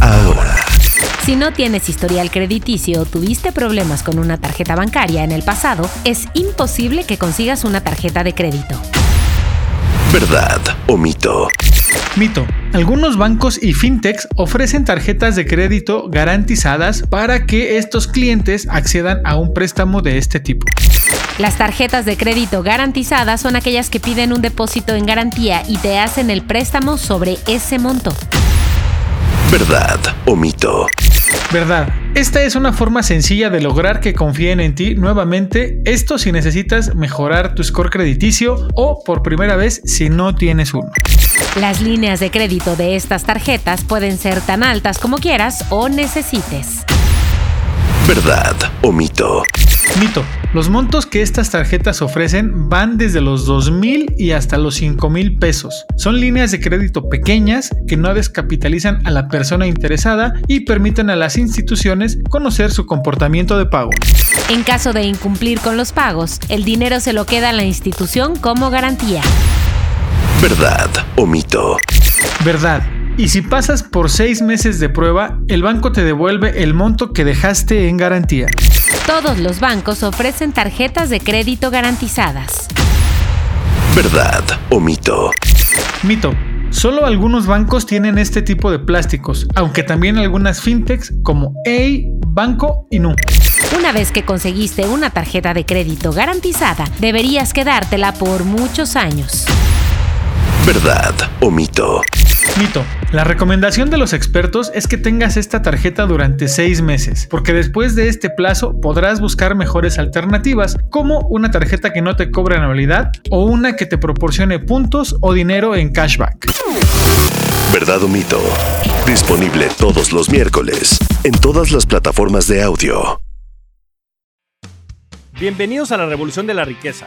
Ahora. Si no tienes historial crediticio o tuviste problemas con una tarjeta bancaria en el pasado, es imposible que consigas una tarjeta de crédito. ¿Verdad o mito? Mito. Algunos bancos y fintechs ofrecen tarjetas de crédito garantizadas para que estos clientes accedan a un préstamo de este tipo. Las tarjetas de crédito garantizadas son aquellas que piden un depósito en garantía y te hacen el préstamo sobre ese monto. ¿Verdad o mito? Verdad. Esta es una forma sencilla de lograr que confíen en ti nuevamente, esto si necesitas mejorar tu score crediticio o por primera vez si no tienes uno. Las líneas de crédito de estas tarjetas pueden ser tan altas como quieras o necesites. ¿Verdad o mito? Mito. Los montos que estas tarjetas ofrecen van desde los 2 mil y hasta los 5 mil pesos. Son líneas de crédito pequeñas que no descapitalizan a la persona interesada y permiten a las instituciones conocer su comportamiento de pago. En caso de incumplir con los pagos, el dinero se lo queda a la institución como garantía. ¿Verdad o mito? Verdad. Y si pasas por seis meses de prueba, el banco te devuelve el monto que dejaste en garantía. Todos los bancos ofrecen tarjetas de crédito garantizadas. ¿Verdad o mito? Mito. Solo algunos bancos tienen este tipo de plásticos, aunque también algunas fintechs como EI, Banco y Nu. Una vez que conseguiste una tarjeta de crédito garantizada, deberías quedártela por muchos años. ¿Verdad o mito? Mito. La recomendación de los expertos es que tengas esta tarjeta durante seis meses, porque después de este plazo podrás buscar mejores alternativas, como una tarjeta que no te cobre anualidad o una que te proporcione puntos o dinero en cashback. ¿Verdad o mito? Disponible todos los miércoles en todas las plataformas de audio. Bienvenidos a la Revolución de la Riqueza,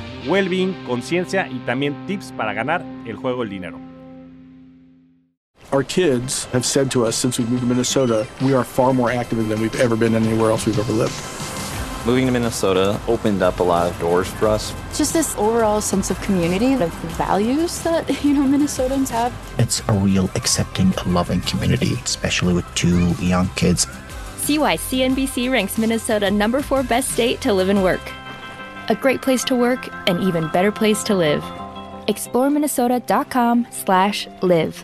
well-being, conciencia y también tips para ganar el juego del dinero. Our kids have said to us since we moved to Minnesota, we are far more active than we've ever been anywhere else we've ever lived. Moving to Minnesota opened up a lot of doors for us. Just this overall sense of community, of values that, you know, Minnesotans have. It's a real accepting, loving community, especially with two young kids. See why CNBC ranks Minnesota number four best state to live and work. A great place to work, an even better place to live. ExploreMinnesota.com slash live.